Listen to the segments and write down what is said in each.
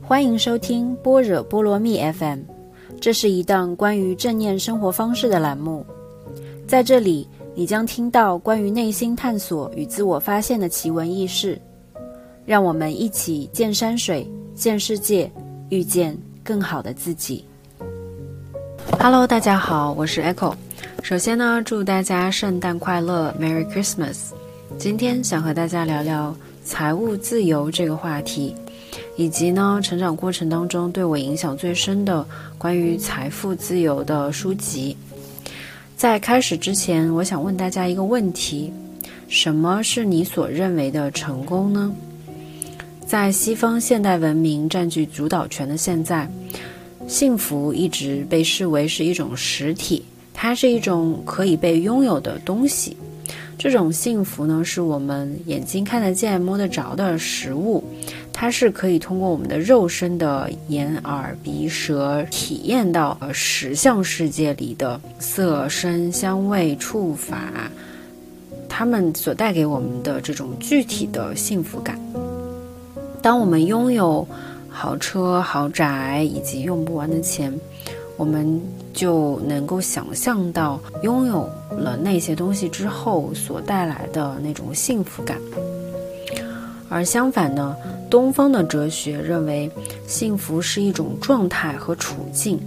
欢迎收听般若波罗蜜 FM，这是一档关于正念生活方式的栏目。在这里，你将听到关于内心探索与自我发现的奇闻异事。让我们一起见山水、见世界，遇见更好的自己。Hello，大家好，我是 Echo。首先呢，祝大家圣诞快乐，Merry Christmas。今天想和大家聊聊财务自由这个话题。以及呢，成长过程当中对我影响最深的关于财富自由的书籍。在开始之前，我想问大家一个问题：什么是你所认为的成功呢？在西方现代文明占据主导权的现在，幸福一直被视为是一种实体，它是一种可以被拥有的东西。这种幸福呢，是我们眼睛看得见、摸得着的食物。它是可以通过我们的肉身的眼、耳、鼻、舌体验到呃实相世界里的色、声、香味、触、法，它们所带给我们的这种具体的幸福感。当我们拥有豪车、豪宅以及用不完的钱，我们就能够想象到拥有了那些东西之后所带来的那种幸福感。而相反呢？东方的哲学认为，幸福是一种状态和处境，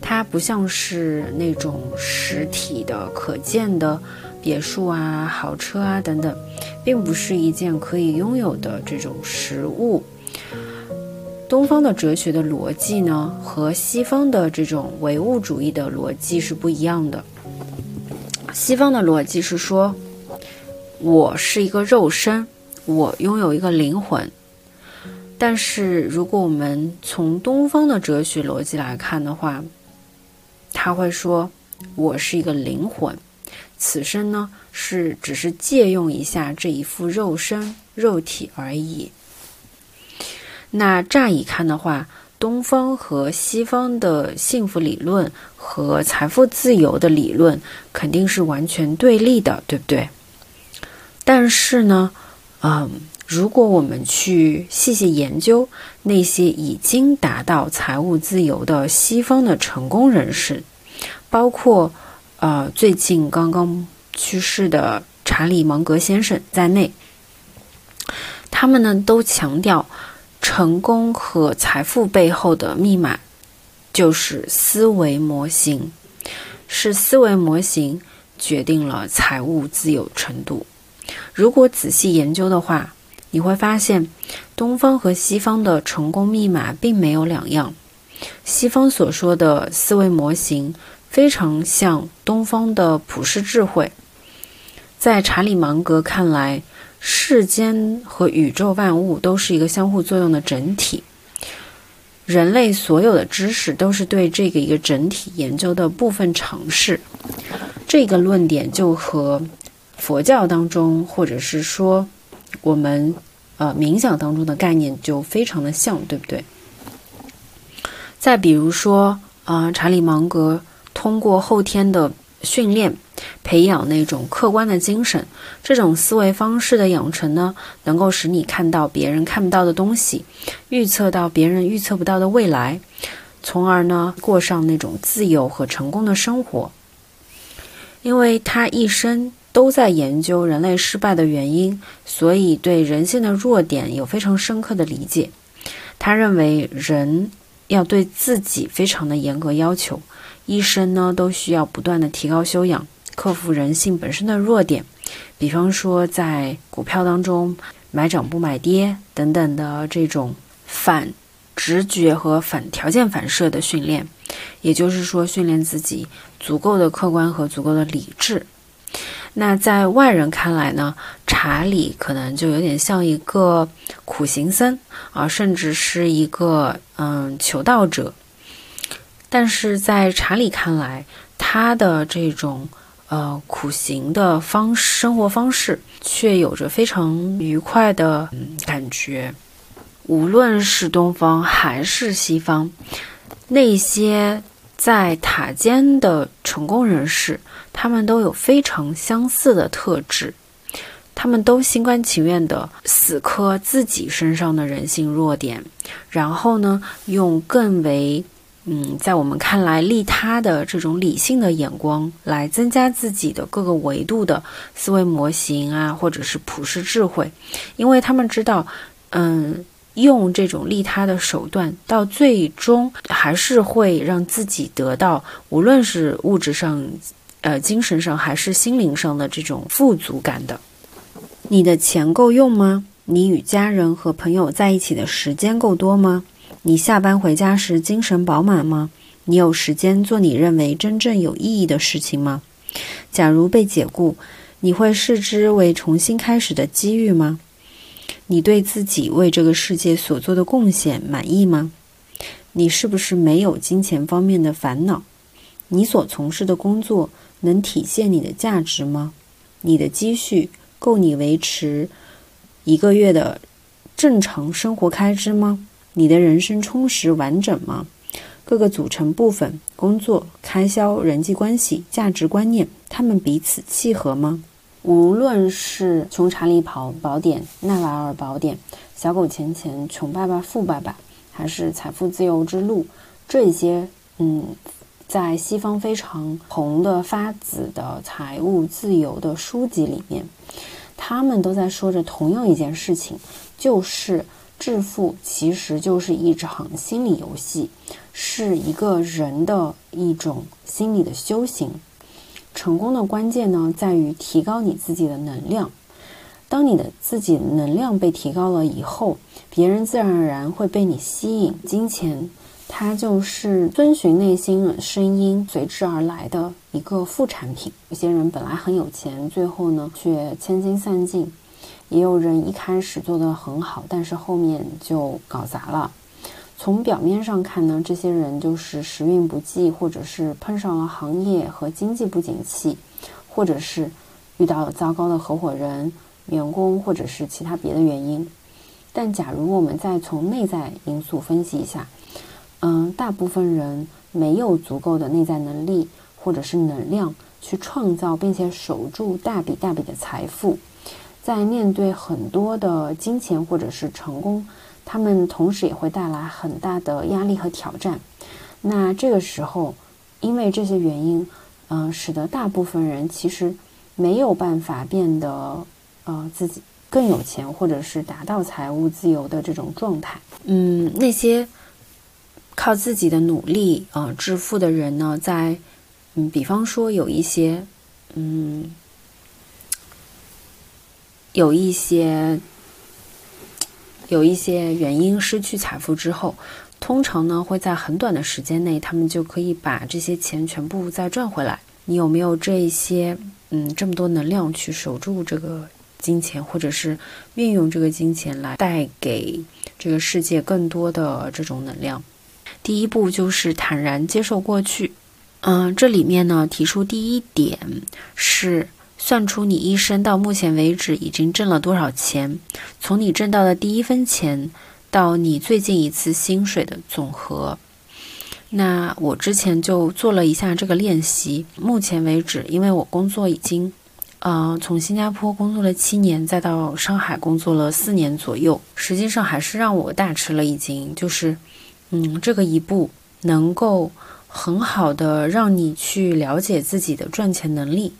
它不像是那种实体的、可见的别墅啊、豪车啊等等，并不是一件可以拥有的这种实物。东方的哲学的逻辑呢，和西方的这种唯物主义的逻辑是不一样的。西方的逻辑是说，我是一个肉身，我拥有一个灵魂。但是，如果我们从东方的哲学逻辑来看的话，他会说：“我是一个灵魂，此生呢是只是借用一下这一副肉身肉体而已。”那乍一看的话，东方和西方的幸福理论和财富自由的理论肯定是完全对立的，对不对？但是呢，嗯。如果我们去细细研究那些已经达到财务自由的西方的成功人士，包括呃最近刚刚去世的查理芒格先生在内，他们呢都强调，成功和财富背后的密码就是思维模型，是思维模型决定了财务自由程度。如果仔细研究的话，你会发现，东方和西方的成功密码并没有两样。西方所说的思维模型非常像东方的普世智慧。在查理芒格看来，世间和宇宙万物都是一个相互作用的整体，人类所有的知识都是对这个一个整体研究的部分尝试。这个论点就和佛教当中，或者是说。我们呃冥想当中的概念就非常的像，对不对？再比如说啊，查理芒格通过后天的训练，培养那种客观的精神，这种思维方式的养成呢，能够使你看到别人看不到的东西，预测到别人预测不到的未来，从而呢过上那种自由和成功的生活。因为他一生。都在研究人类失败的原因，所以对人性的弱点有非常深刻的理解。他认为人要对自己非常的严格要求，一生呢都需要不断的提高修养，克服人性本身的弱点。比方说，在股票当中买涨不买跌等等的这种反直觉和反条件反射的训练，也就是说，训练自己足够的客观和足够的理智。那在外人看来呢，查理可能就有点像一个苦行僧啊，甚至是一个嗯求道者。但是在查理看来，他的这种呃苦行的方生活方式，却有着非常愉快的感觉。无论是东方还是西方，那些。在塔尖的成功人士，他们都有非常相似的特质，他们都心甘情愿地死磕自己身上的人性弱点，然后呢，用更为嗯，在我们看来利他的这种理性的眼光来增加自己的各个维度的思维模型啊，或者是普世智慧，因为他们知道，嗯。用这种利他的手段，到最终还是会让自己得到，无论是物质上、呃精神上还是心灵上的这种富足感的。你的钱够用吗？你与家人和朋友在一起的时间够多吗？你下班回家时精神饱满吗？你有时间做你认为真正有意义的事情吗？假如被解雇，你会视之为重新开始的机遇吗？你对自己为这个世界所做的贡献满意吗？你是不是没有金钱方面的烦恼？你所从事的工作能体现你的价值吗？你的积蓄够你维持一个月的正常生活开支吗？你的人生充实完整吗？各个组成部分——工作、开销、人际关系、价值观念，他们彼此契合吗？无论是《穷查理跑宝典》《纳瓦尔宝典》《小狗钱钱》《穷爸爸富爸爸》，还是《财富自由之路》这些，嗯，在西方非常红的发紫的财务自由的书籍里面，他们都在说着同样一件事情，就是致富其实就是一场心理游戏，是一个人的一种心理的修行。成功的关键呢，在于提高你自己的能量。当你的自己能量被提高了以后，别人自然而然会被你吸引。金钱，它就是遵循内心的声音随之而来的一个副产品。有些人本来很有钱，最后呢却千金散尽；也有人一开始做得很好，但是后面就搞砸了。从表面上看呢，这些人就是时运不济，或者是碰上了行业和经济不景气，或者是遇到了糟糕的合伙人、员工，或者是其他别的原因。但假如我们再从内在因素分析一下，嗯，大部分人没有足够的内在能力或者是能量去创造并且守住大笔大笔的财富，在面对很多的金钱或者是成功。他们同时也会带来很大的压力和挑战。那这个时候，因为这些原因，嗯，使得大部分人其实没有办法变得呃自己更有钱，或者是达到财务自由的这种状态。嗯，那些靠自己的努力啊致富的人呢，在嗯，比方说有一些嗯，有一些。有一些原因失去财富之后，通常呢会在很短的时间内，他们就可以把这些钱全部再赚回来。你有没有这一些嗯这么多能量去守住这个金钱，或者是运用这个金钱来带给这个世界更多的这种能量？第一步就是坦然接受过去。嗯，这里面呢提出第一点是。算出你一生到目前为止已经挣了多少钱，从你挣到的第一分钱到你最近一次薪水的总和。那我之前就做了一下这个练习。目前为止，因为我工作已经，呃，从新加坡工作了七年，再到上海工作了四年左右，实际上还是让我大吃了一惊。就是，嗯，这个一步能够很好的让你去了解自己的赚钱能力。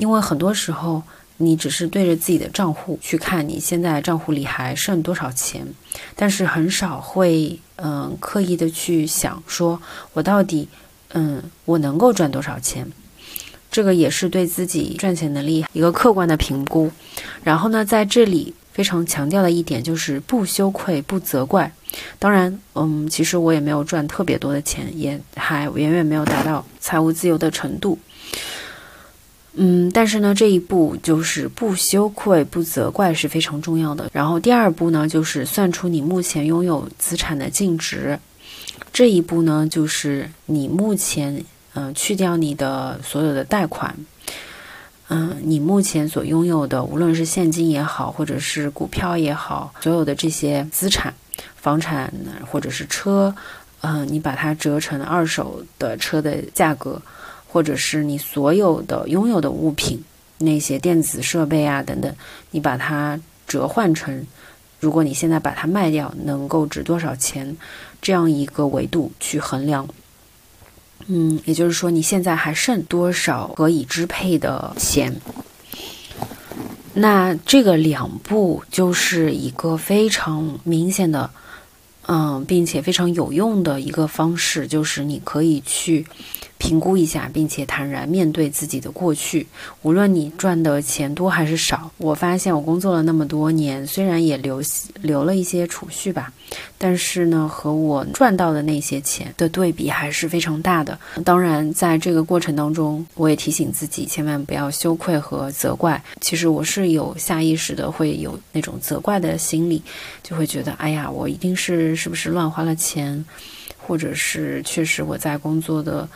因为很多时候，你只是对着自己的账户去看，你现在账户里还剩多少钱，但是很少会，嗯，刻意的去想，说我到底，嗯，我能够赚多少钱？这个也是对自己赚钱能力一个客观的评估。然后呢，在这里非常强调的一点就是不羞愧、不责怪。当然，嗯，其实我也没有赚特别多的钱，也还远远没有达到财务自由的程度。嗯，但是呢，这一步就是不羞愧、不责怪是非常重要的。然后第二步呢，就是算出你目前拥有资产的净值。这一步呢，就是你目前，嗯，去掉你的所有的贷款，嗯，你目前所拥有的，无论是现金也好，或者是股票也好，所有的这些资产，房产或者是车，嗯，你把它折成二手的车的价格。或者是你所有的拥有的物品，那些电子设备啊等等，你把它折换成，如果你现在把它卖掉，能够值多少钱，这样一个维度去衡量。嗯，也就是说，你现在还剩多少可以支配的钱？那这个两步就是一个非常明显的，嗯，并且非常有用的一个方式，就是你可以去。评估一下，并且坦然面对自己的过去。无论你赚的钱多还是少，我发现我工作了那么多年，虽然也留留了一些储蓄吧，但是呢，和我赚到的那些钱的对比还是非常大的。当然，在这个过程当中，我也提醒自己千万不要羞愧和责怪。其实我是有下意识的会有那种责怪的心理，就会觉得，哎呀，我一定是是不是乱花了钱，或者是确实我在工作的。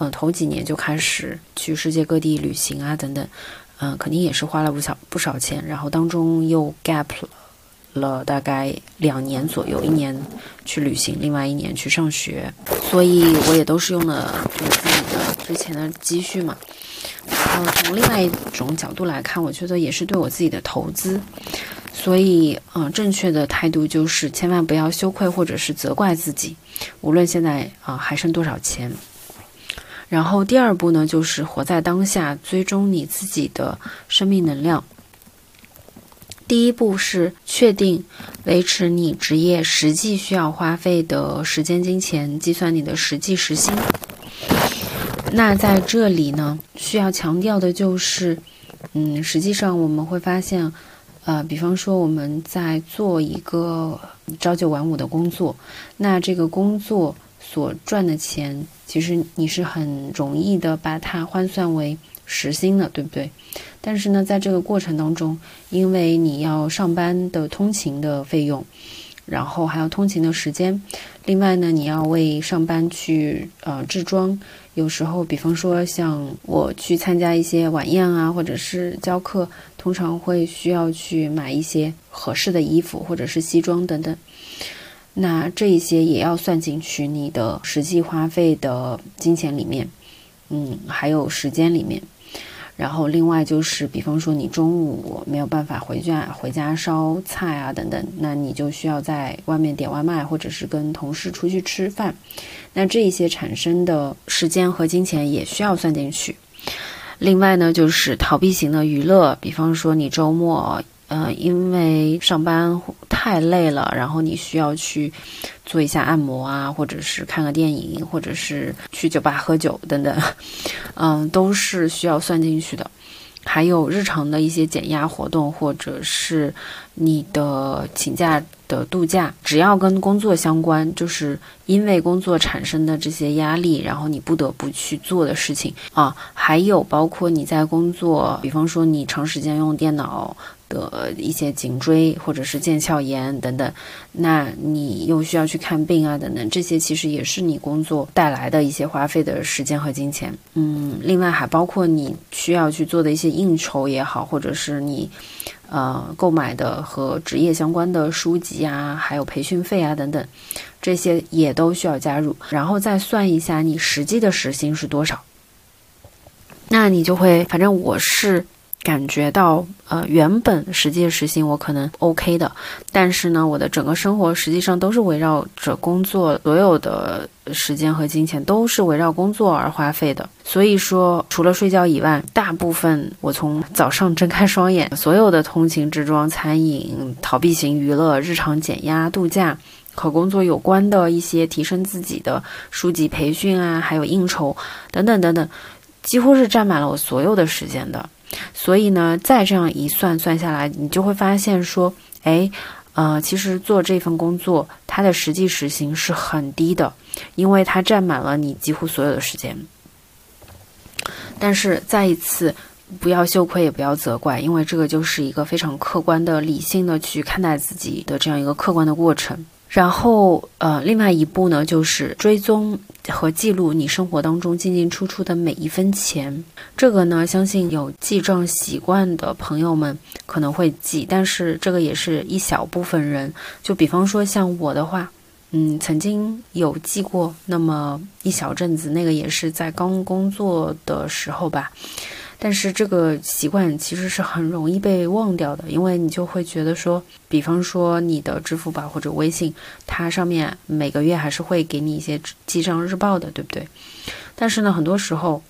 嗯，头几年就开始去世界各地旅行啊，等等，嗯，肯定也是花了不少不少钱。然后当中又 gap 了了大概两年左右，一年去旅行，另外一年去上学，所以我也都是用了就是自己的之前的积蓄嘛。嗯，从另外一种角度来看，我觉得也是对我自己的投资。所以，嗯，正确的态度就是千万不要羞愧或者是责怪自己，无论现在啊还剩多少钱。然后第二步呢，就是活在当下，追踪你自己的生命能量。第一步是确定维持你职业实际需要花费的时间、金钱，计算你的实际时薪。那在这里呢，需要强调的就是，嗯，实际上我们会发现，呃，比方说我们在做一个朝九晚五的工作，那这个工作。所赚的钱，其实你是很容易的把它换算为时薪的，对不对？但是呢，在这个过程当中，因为你要上班的通勤的费用，然后还有通勤的时间，另外呢，你要为上班去呃置装，有时候，比方说像我去参加一些晚宴啊，或者是教课，通常会需要去买一些合适的衣服或者是西装等等。那这一些也要算进去你的实际花费的金钱里面，嗯，还有时间里面。然后另外就是，比方说你中午没有办法回家回家烧菜啊等等，那你就需要在外面点外卖，或者是跟同事出去吃饭。那这一些产生的时间和金钱也需要算进去。另外呢，就是逃避型的娱乐，比方说你周末。呃，因为上班太累了，然后你需要去做一下按摩啊，或者是看个电影，或者是去酒吧喝酒等等，嗯，都是需要算进去的。还有日常的一些减压活动，或者是你的请假的度假，只要跟工作相关，就是因为工作产生的这些压力，然后你不得不去做的事情啊。还有包括你在工作，比方说你长时间用电脑。的一些颈椎或者是腱鞘炎等等，那你又需要去看病啊等等，这些其实也是你工作带来的一些花费的时间和金钱。嗯，另外还包括你需要去做的一些应酬也好，或者是你呃购买的和职业相关的书籍啊，还有培训费啊等等，这些也都需要加入，然后再算一下你实际的时薪是多少，那你就会，反正我是。感觉到，呃，原本实际时薪我可能 OK 的，但是呢，我的整个生活实际上都是围绕着工作，所有的时间和金钱都是围绕工作而花费的。所以说，除了睡觉以外，大部分我从早上睁开双眼，所有的通勤、置装、餐饮、逃避型娱乐、日常减压、度假和工作有关的一些提升自己的书籍培训啊，还有应酬等等等等，几乎是占满了我所有的时间的。所以呢，再这样一算算下来，你就会发现说，哎，呃，其实做这份工作，它的实际时薪是很低的，因为它占满了你几乎所有的时间。但是再一次，不要羞愧，也不要责怪，因为这个就是一个非常客观的、理性的去看待自己的这样一个客观的过程。然后，呃，另外一步呢，就是追踪和记录你生活当中进进出出的每一分钱。这个呢，相信有记账习惯的朋友们可能会记，但是这个也是一小部分人。就比方说像我的话，嗯，曾经有记过那么一小阵子，那个也是在刚工作的时候吧。但是这个习惯其实是很容易被忘掉的，因为你就会觉得说，比方说你的支付宝或者微信，它上面每个月还是会给你一些记账日报的，对不对？但是呢，很多时候。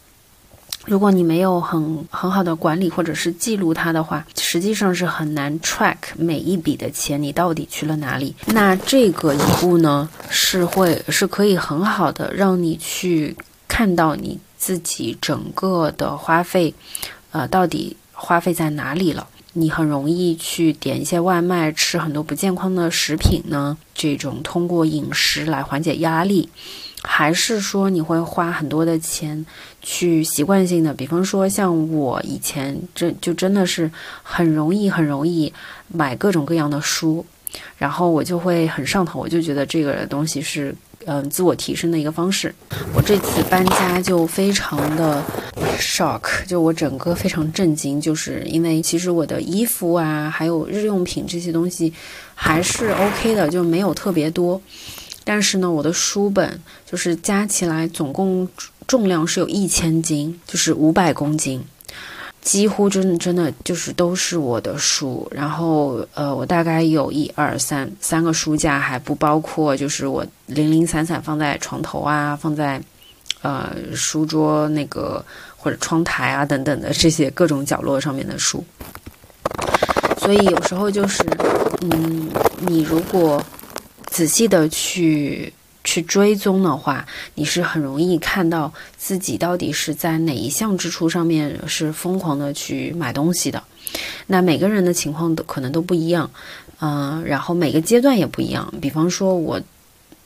如果你没有很很好的管理或者是记录它的话，实际上是很难 track 每一笔的钱你到底去了哪里。那这个一步呢，是会是可以很好的让你去看到你自己整个的花费，呃，到底花费在哪里了。你很容易去点一些外卖，吃很多不健康的食品呢？这种通过饮食来缓解压力。还是说你会花很多的钱去习惯性的，比方说像我以前真就真的是很容易很容易买各种各样的书，然后我就会很上头，我就觉得这个东西是嗯自我提升的一个方式。我这次搬家就非常的 shock，就我整个非常震惊，就是因为其实我的衣服啊，还有日用品这些东西还是 OK 的，就没有特别多。但是呢，我的书本就是加起来总共重量是有一千斤，就是五百公斤，几乎真的真的就是都是我的书。然后呃，我大概有一二三三个书架，还不包括就是我零零散散放在床头啊，放在呃书桌那个或者窗台啊等等的这些各种角落上面的书。所以有时候就是，嗯，你如果。仔细的去去追踪的话，你是很容易看到自己到底是在哪一项支出上面是疯狂的去买东西的。那每个人的情况都可能都不一样，嗯，然后每个阶段也不一样。比方说，我，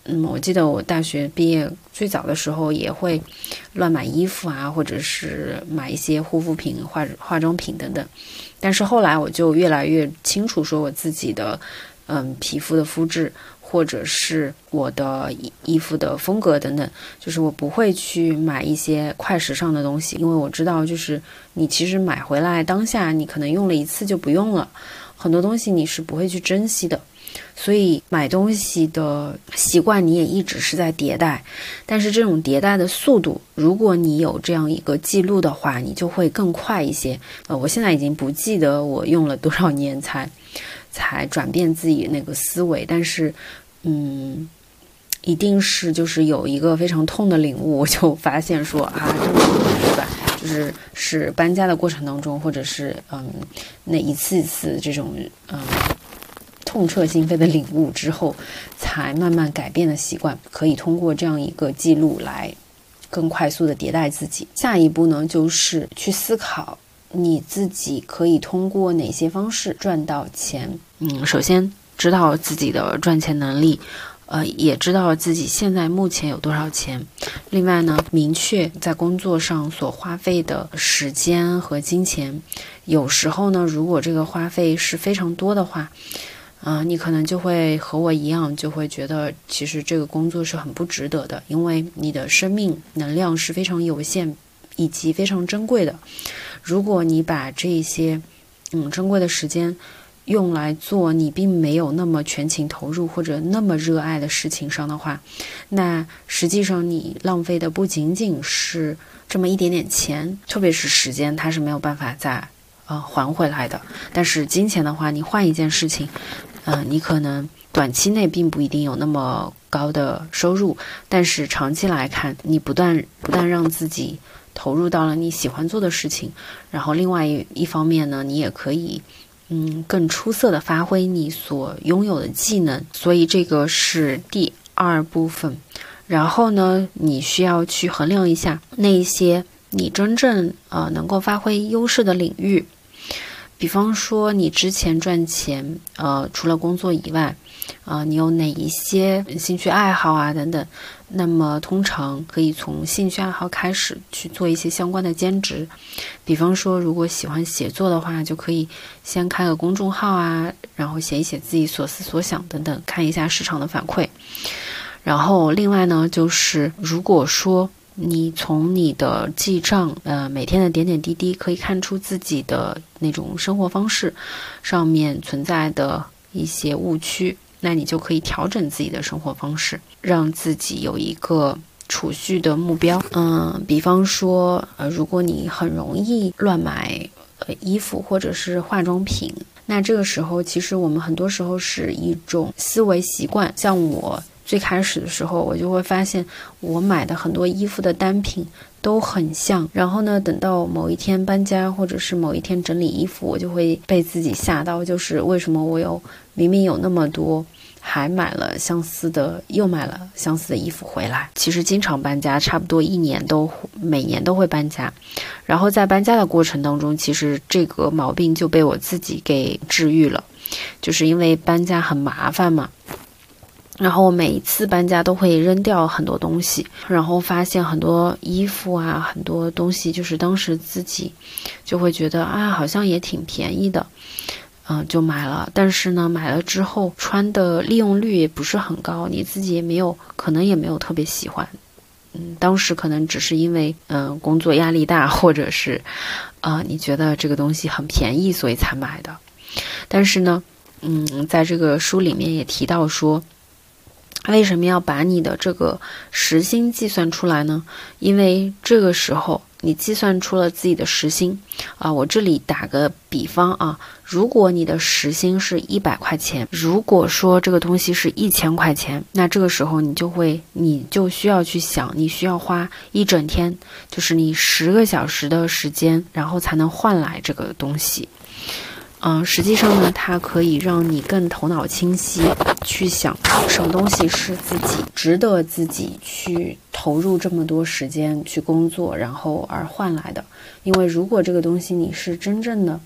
嗯，我记得我大学毕业最早的时候也会乱买衣服啊，或者是买一些护肤品、化化妆品等等。但是后来我就越来越清楚，说我自己的，嗯，皮肤的肤质。或者是我的衣服的风格等等，就是我不会去买一些快时尚的东西，因为我知道，就是你其实买回来当下你可能用了一次就不用了，很多东西你是不会去珍惜的。所以买东西的习惯你也一直是在迭代，但是这种迭代的速度，如果你有这样一个记录的话，你就会更快一些。呃，我现在已经不记得我用了多少年才。才转变自己那个思维，但是，嗯，一定是就是有一个非常痛的领悟，我就发现说啊，这个对吧？就是是搬家的过程当中，或者是嗯那一次一次这种嗯痛彻心扉的领悟之后，才慢慢改变的习惯，可以通过这样一个记录来更快速的迭代自己。下一步呢，就是去思考。你自己可以通过哪些方式赚到钱？嗯，首先知道自己的赚钱能力，呃，也知道自己现在目前有多少钱。另外呢，明确在工作上所花费的时间和金钱。有时候呢，如果这个花费是非常多的话，嗯，你可能就会和我一样，就会觉得其实这个工作是很不值得的，因为你的生命能量是非常有限以及非常珍贵的。如果你把这些，嗯，珍贵的时间用来做你并没有那么全情投入或者那么热爱的事情上的话，那实际上你浪费的不仅仅是这么一点点钱，特别是时间，它是没有办法再呃还回来的。但是金钱的话，你换一件事情，嗯，你可能短期内并不一定有那么高的收入，但是长期来看，你不断不断让自己。投入到了你喜欢做的事情，然后另外一一方面呢，你也可以，嗯，更出色的发挥你所拥有的技能。所以这个是第二部分。然后呢，你需要去衡量一下那些你真正呃能够发挥优势的领域。比方说，你之前赚钱，呃，除了工作以外，啊，你有哪一些兴趣爱好啊等等？那么，通常可以从兴趣爱好开始去做一些相关的兼职。比方说，如果喜欢写作的话，就可以先开个公众号啊，然后写一写自己所思所想等等，看一下市场的反馈。然后，另外呢，就是如果说。你从你的记账，呃，每天的点点滴滴，可以看出自己的那种生活方式上面存在的一些误区，那你就可以调整自己的生活方式，让自己有一个储蓄的目标。嗯，比方说，呃，如果你很容易乱买呃衣服或者是化妆品，那这个时候其实我们很多时候是一种思维习惯。像我最开始的时候，我就会发现我买的很多衣服的单品。都很像，然后呢，等到某一天搬家，或者是某一天整理衣服，我就会被自己吓到，就是为什么我有明明有那么多，还买了相似的，又买了相似的衣服回来。其实经常搬家，差不多一年都每年都会搬家，然后在搬家的过程当中，其实这个毛病就被我自己给治愈了，就是因为搬家很麻烦嘛。然后每一次搬家都会扔掉很多东西，然后发现很多衣服啊，很多东西，就是当时自己就会觉得啊，好像也挺便宜的，嗯，就买了。但是呢，买了之后穿的利用率也不是很高，你自己也没有，可能也没有特别喜欢。嗯，当时可能只是因为嗯工作压力大，或者是啊你觉得这个东西很便宜，所以才买的。但是呢，嗯，在这个书里面也提到说。为什么要把你的这个时薪计算出来呢？因为这个时候你计算出了自己的时薪啊。我这里打个比方啊，如果你的时薪是一百块钱，如果说这个东西是一千块钱，那这个时候你就会，你就需要去想，你需要花一整天，就是你十个小时的时间，然后才能换来这个东西。嗯，实际上呢，它可以让你更头脑清晰，去想什么东西是自己值得自己去投入这么多时间去工作，然后而换来的。因为如果这个东西你是真正的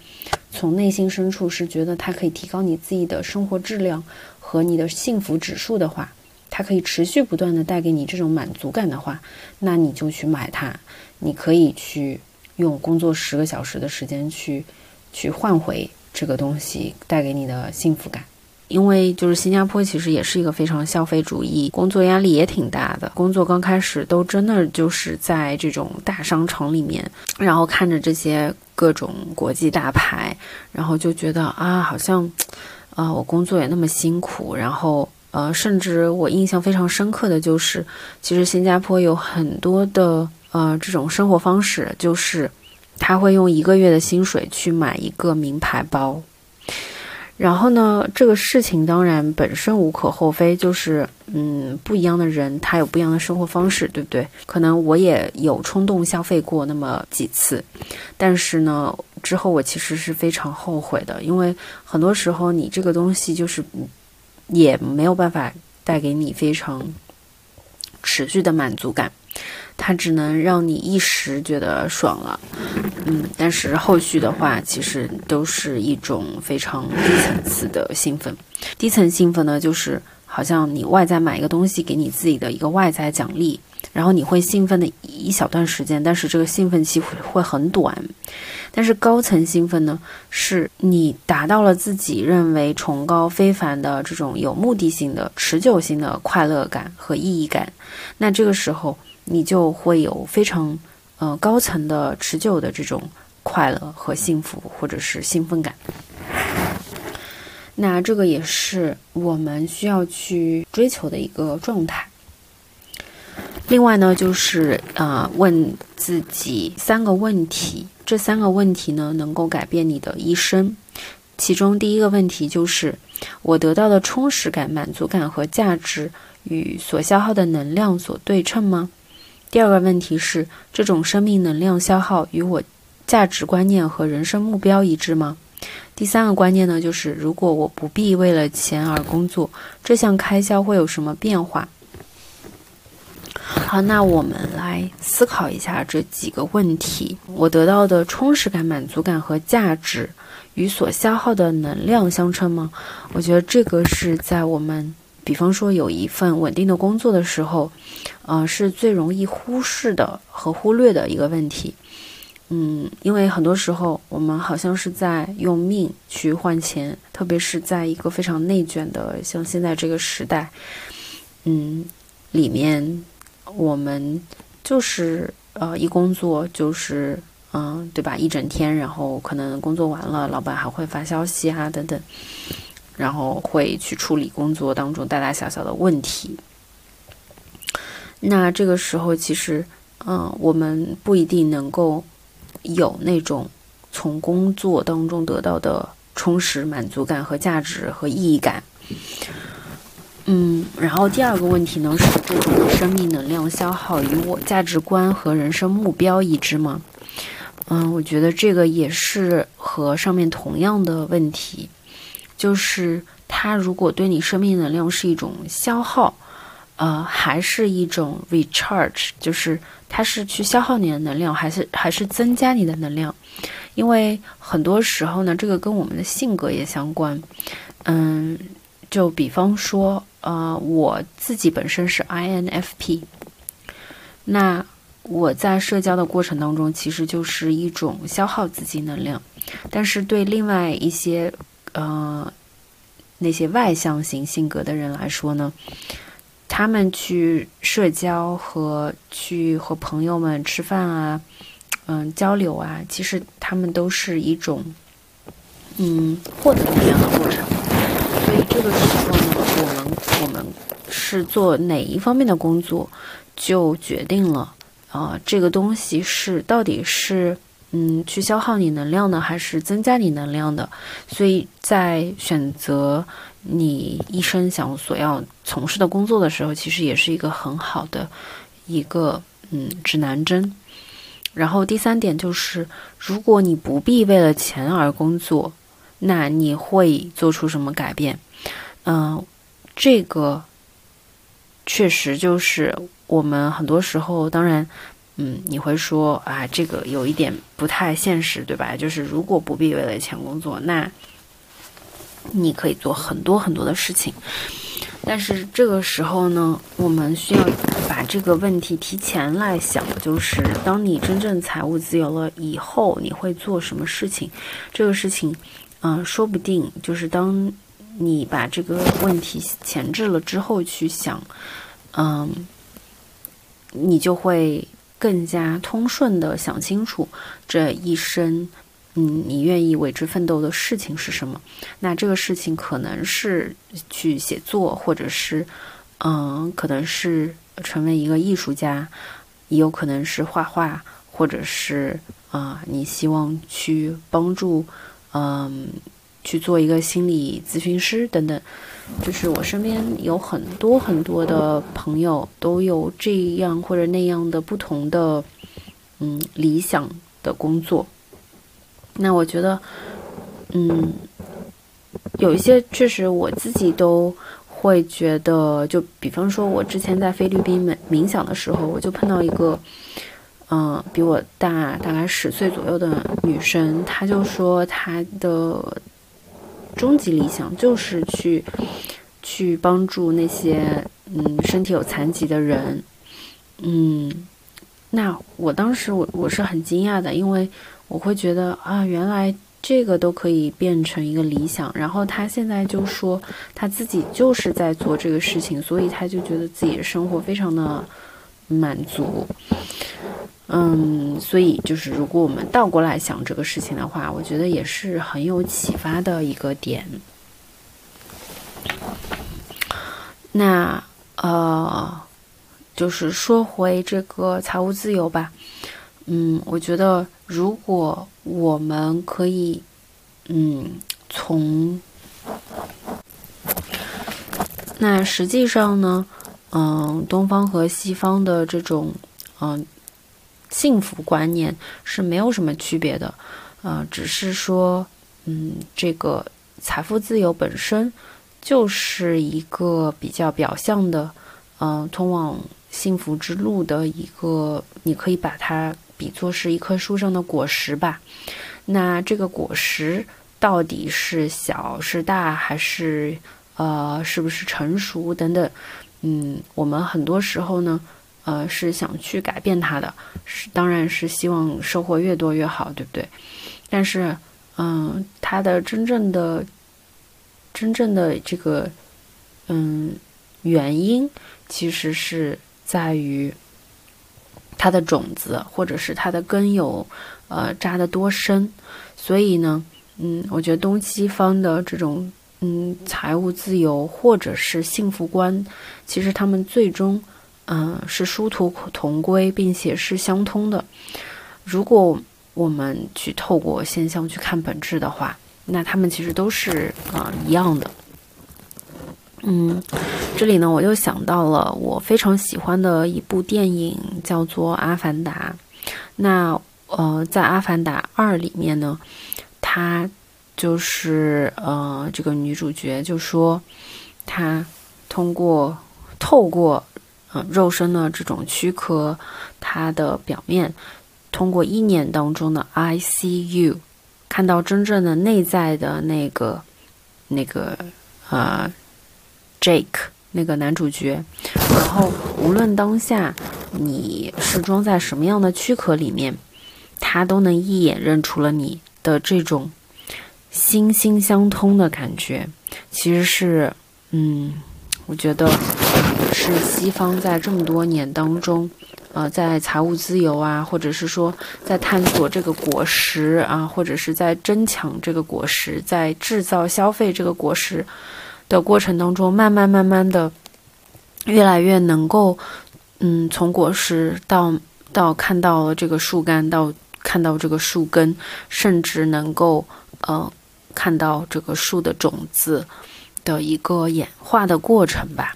从内心深处是觉得它可以提高你自己的生活质量和你的幸福指数的话，它可以持续不断的带给你这种满足感的话，那你就去买它。你可以去用工作十个小时的时间去去换回。这个东西带给你的幸福感，因为就是新加坡其实也是一个非常消费主义，工作压力也挺大的。工作刚开始都真的就是在这种大商场里面，然后看着这些各种国际大牌，然后就觉得啊，好像，啊，我工作也那么辛苦。然后呃，甚至我印象非常深刻的就是，其实新加坡有很多的呃这种生活方式，就是。他会用一个月的薪水去买一个名牌包，然后呢，这个事情当然本身无可厚非，就是嗯，不一样的人他有不一样的生活方式，对不对？可能我也有冲动消费过那么几次，但是呢，之后我其实是非常后悔的，因为很多时候你这个东西就是也没有办法带给你非常持续的满足感。它只能让你一时觉得爽了，嗯，但是后续的话，其实都是一种非常低层次的兴奋。低层兴奋呢，就是好像你外在买一个东西给你自己的一个外在奖励，然后你会兴奋的一小段时间，但是这个兴奋期会会很短。但是高层兴奋呢，是你达到了自己认为崇高非凡的这种有目的性的持久性的快乐感和意义感，那这个时候。你就会有非常，呃，高层的持久的这种快乐和幸福，或者是兴奋感。那这个也是我们需要去追求的一个状态。另外呢，就是啊，问自己三个问题，这三个问题呢，能够改变你的一生。其中第一个问题就是：我得到的充实感、满足感和价值与所消耗的能量所对称吗？第二个问题是，这种生命能量消耗与我价值观念和人生目标一致吗？第三个观念呢，就是如果我不必为了钱而工作，这项开销会有什么变化？好，那我们来思考一下这几个问题：我得到的充实感、满足感和价值与所消耗的能量相称吗？我觉得这个是在我们。比方说，有一份稳定的工作的时候，呃，是最容易忽视的和忽略的一个问题。嗯，因为很多时候我们好像是在用命去换钱，特别是在一个非常内卷的像现在这个时代，嗯，里面我们就是呃一工作就是嗯对吧一整天，然后可能工作完了，老板还会发消息啊等等。然后会去处理工作当中大大小小的问题。那这个时候其实，嗯，我们不一定能够有那种从工作当中得到的充实、满足感和价值和意义感。嗯，然后第二个问题呢是这种生命能量消耗与我价值观和人生目标一致吗？嗯，我觉得这个也是和上面同样的问题，就是它如果对你生命能量是一种消耗，呃，还是一种 recharge，就是它是去消耗你的能量，还是还是增加你的能量？因为很多时候呢，这个跟我们的性格也相关。嗯，就比方说。呃，我自己本身是 INFP，那我在社交的过程当中，其实就是一种消耗自己能量。但是对另外一些呃那些外向型性格的人来说呢，他们去社交和去和朋友们吃饭啊，嗯交流啊，其实他们都是一种嗯获得能量的过程。所以这个时候呢。我们我们是做哪一方面的工作，就决定了啊，这个东西是到底是嗯去消耗你能量呢，还是增加你能量的？所以在选择你一生想所要从事的工作的时候，其实也是一个很好的一个嗯指南针。然后第三点就是，如果你不必为了钱而工作，那你会做出什么改变？嗯。这个确实就是我们很多时候，当然，嗯，你会说啊，这个有一点不太现实，对吧？就是如果不必为了钱工作，那你可以做很多很多的事情。但是这个时候呢，我们需要把这个问题提前来想，就是当你真正财务自由了以后，你会做什么事情？这个事情，嗯，说不定就是当。你把这个问题前置了之后去想，嗯，你就会更加通顺的想清楚这一生，嗯，你愿意为之奋斗的事情是什么？那这个事情可能是去写作，或者是，嗯，可能是成为一个艺术家，也有可能是画画，或者是啊，你希望去帮助，嗯。去做一个心理咨询师等等，就是我身边有很多很多的朋友都有这样或者那样的不同的嗯理想的工作。那我觉得，嗯，有一些确实我自己都会觉得，就比方说，我之前在菲律宾冥冥想的时候，我就碰到一个嗯比我大大概十岁左右的女生，她就说她的。终极理想就是去，去帮助那些嗯身体有残疾的人，嗯，那我当时我我是很惊讶的，因为我会觉得啊，原来这个都可以变成一个理想。然后他现在就说他自己就是在做这个事情，所以他就觉得自己的生活非常的满足。嗯，所以就是如果我们倒过来想这个事情的话，我觉得也是很有启发的一个点。那呃，就是说回这个财务自由吧。嗯，我觉得如果我们可以，嗯，从那实际上呢，嗯，东方和西方的这种，嗯。幸福观念是没有什么区别的，呃，只是说，嗯，这个财富自由本身就是一个比较表象的，嗯，通往幸福之路的一个，你可以把它比作是一棵树上的果实吧。那这个果实到底是小是大，还是呃，是不是成熟等等？嗯，我们很多时候呢。呃，是想去改变他的，是当然是希望收获越多越好，对不对？但是，嗯，他的真正的、真正的这个，嗯，原因其实是在于它的种子或者是它的根有呃扎得多深。所以呢，嗯，我觉得东西方的这种嗯财务自由或者是幸福观，其实他们最终。嗯，是殊途同归，并且是相通的。如果我们去透过现象去看本质的话，那他们其实都是啊一样的。嗯，这里呢，我又想到了我非常喜欢的一部电影，叫做《阿凡达》。那呃，在《阿凡达二》里面呢，她就是呃这个女主角就说，她通过透过呃肉身的这种躯壳，它的表面，通过意念当中的 I C U，看到真正的内在的那个那个呃。Jake 那个男主角，然后无论当下你是装在什么样的躯壳里面，他都能一眼认出了你的这种心心相通的感觉。其实是，嗯，我觉得是西方在这么多年当中，呃，在财务自由啊，或者是说在探索这个果实啊，或者是在争抢这个果实，在制造消费这个果实。的过程当中，慢慢慢慢的，越来越能够，嗯，从果实到到看到了这个树干，到看到这个树根，甚至能够呃看到这个树的种子的一个演化的过程吧。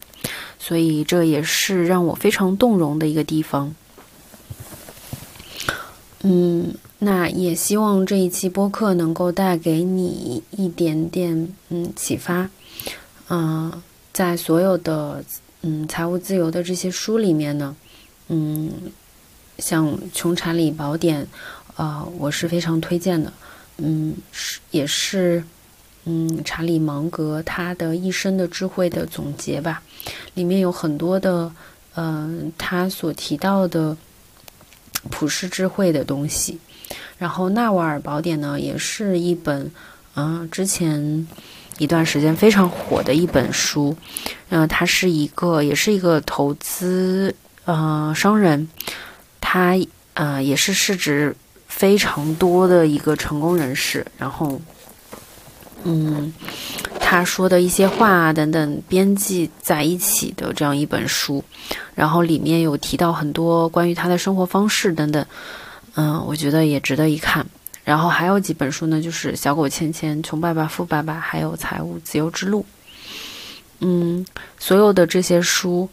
所以这也是让我非常动容的一个地方。嗯，那也希望这一期播客能够带给你一点点嗯启发。嗯，在所有的嗯财务自由的这些书里面呢，嗯，像《穷查理宝典》，呃，我是非常推荐的。嗯，是也是嗯查理芒格他的一生的智慧的总结吧，里面有很多的嗯他所提到的普世智慧的东西。然后《纳瓦尔宝典》呢，也是一本嗯之前。一段时间非常火的一本书，嗯，他是一个，也是一个投资呃商人，他呃也是市值非常多的一个成功人士。然后，嗯，他说的一些话啊等等，编辑在一起的这样一本书，然后里面有提到很多关于他的生活方式等等，嗯，我觉得也值得一看。然后还有几本书呢，就是《小狗钱钱》《穷爸爸富爸爸》，还有《财务自由之路》。嗯，所有的这些书，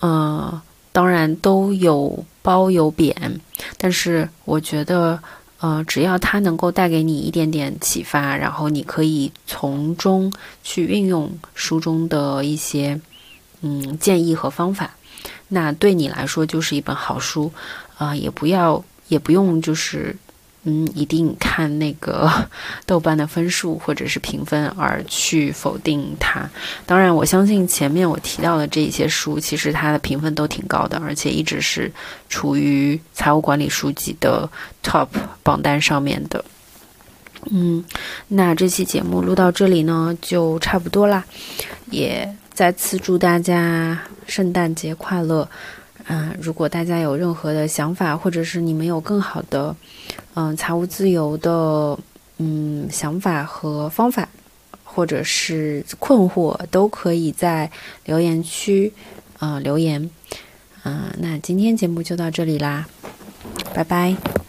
呃，当然都有褒有贬，但是我觉得，呃，只要它能够带给你一点点启发，然后你可以从中去运用书中的一些嗯建议和方法，那对你来说就是一本好书啊，也不要也不用就是。嗯，一定看那个 豆瓣的分数或者是评分而去否定它。当然，我相信前面我提到的这些书，其实它的评分都挺高的，而且一直是处于财务管理书籍的 top 榜单上面的。嗯，那这期节目录到这里呢，就差不多啦。也再次祝大家圣诞节快乐。啊，如果大家有任何的想法，或者是你们有更好的，嗯，财务自由的，嗯，想法和方法，或者是困惑，都可以在留言区，啊，留言。嗯，那今天节目就到这里啦，拜拜。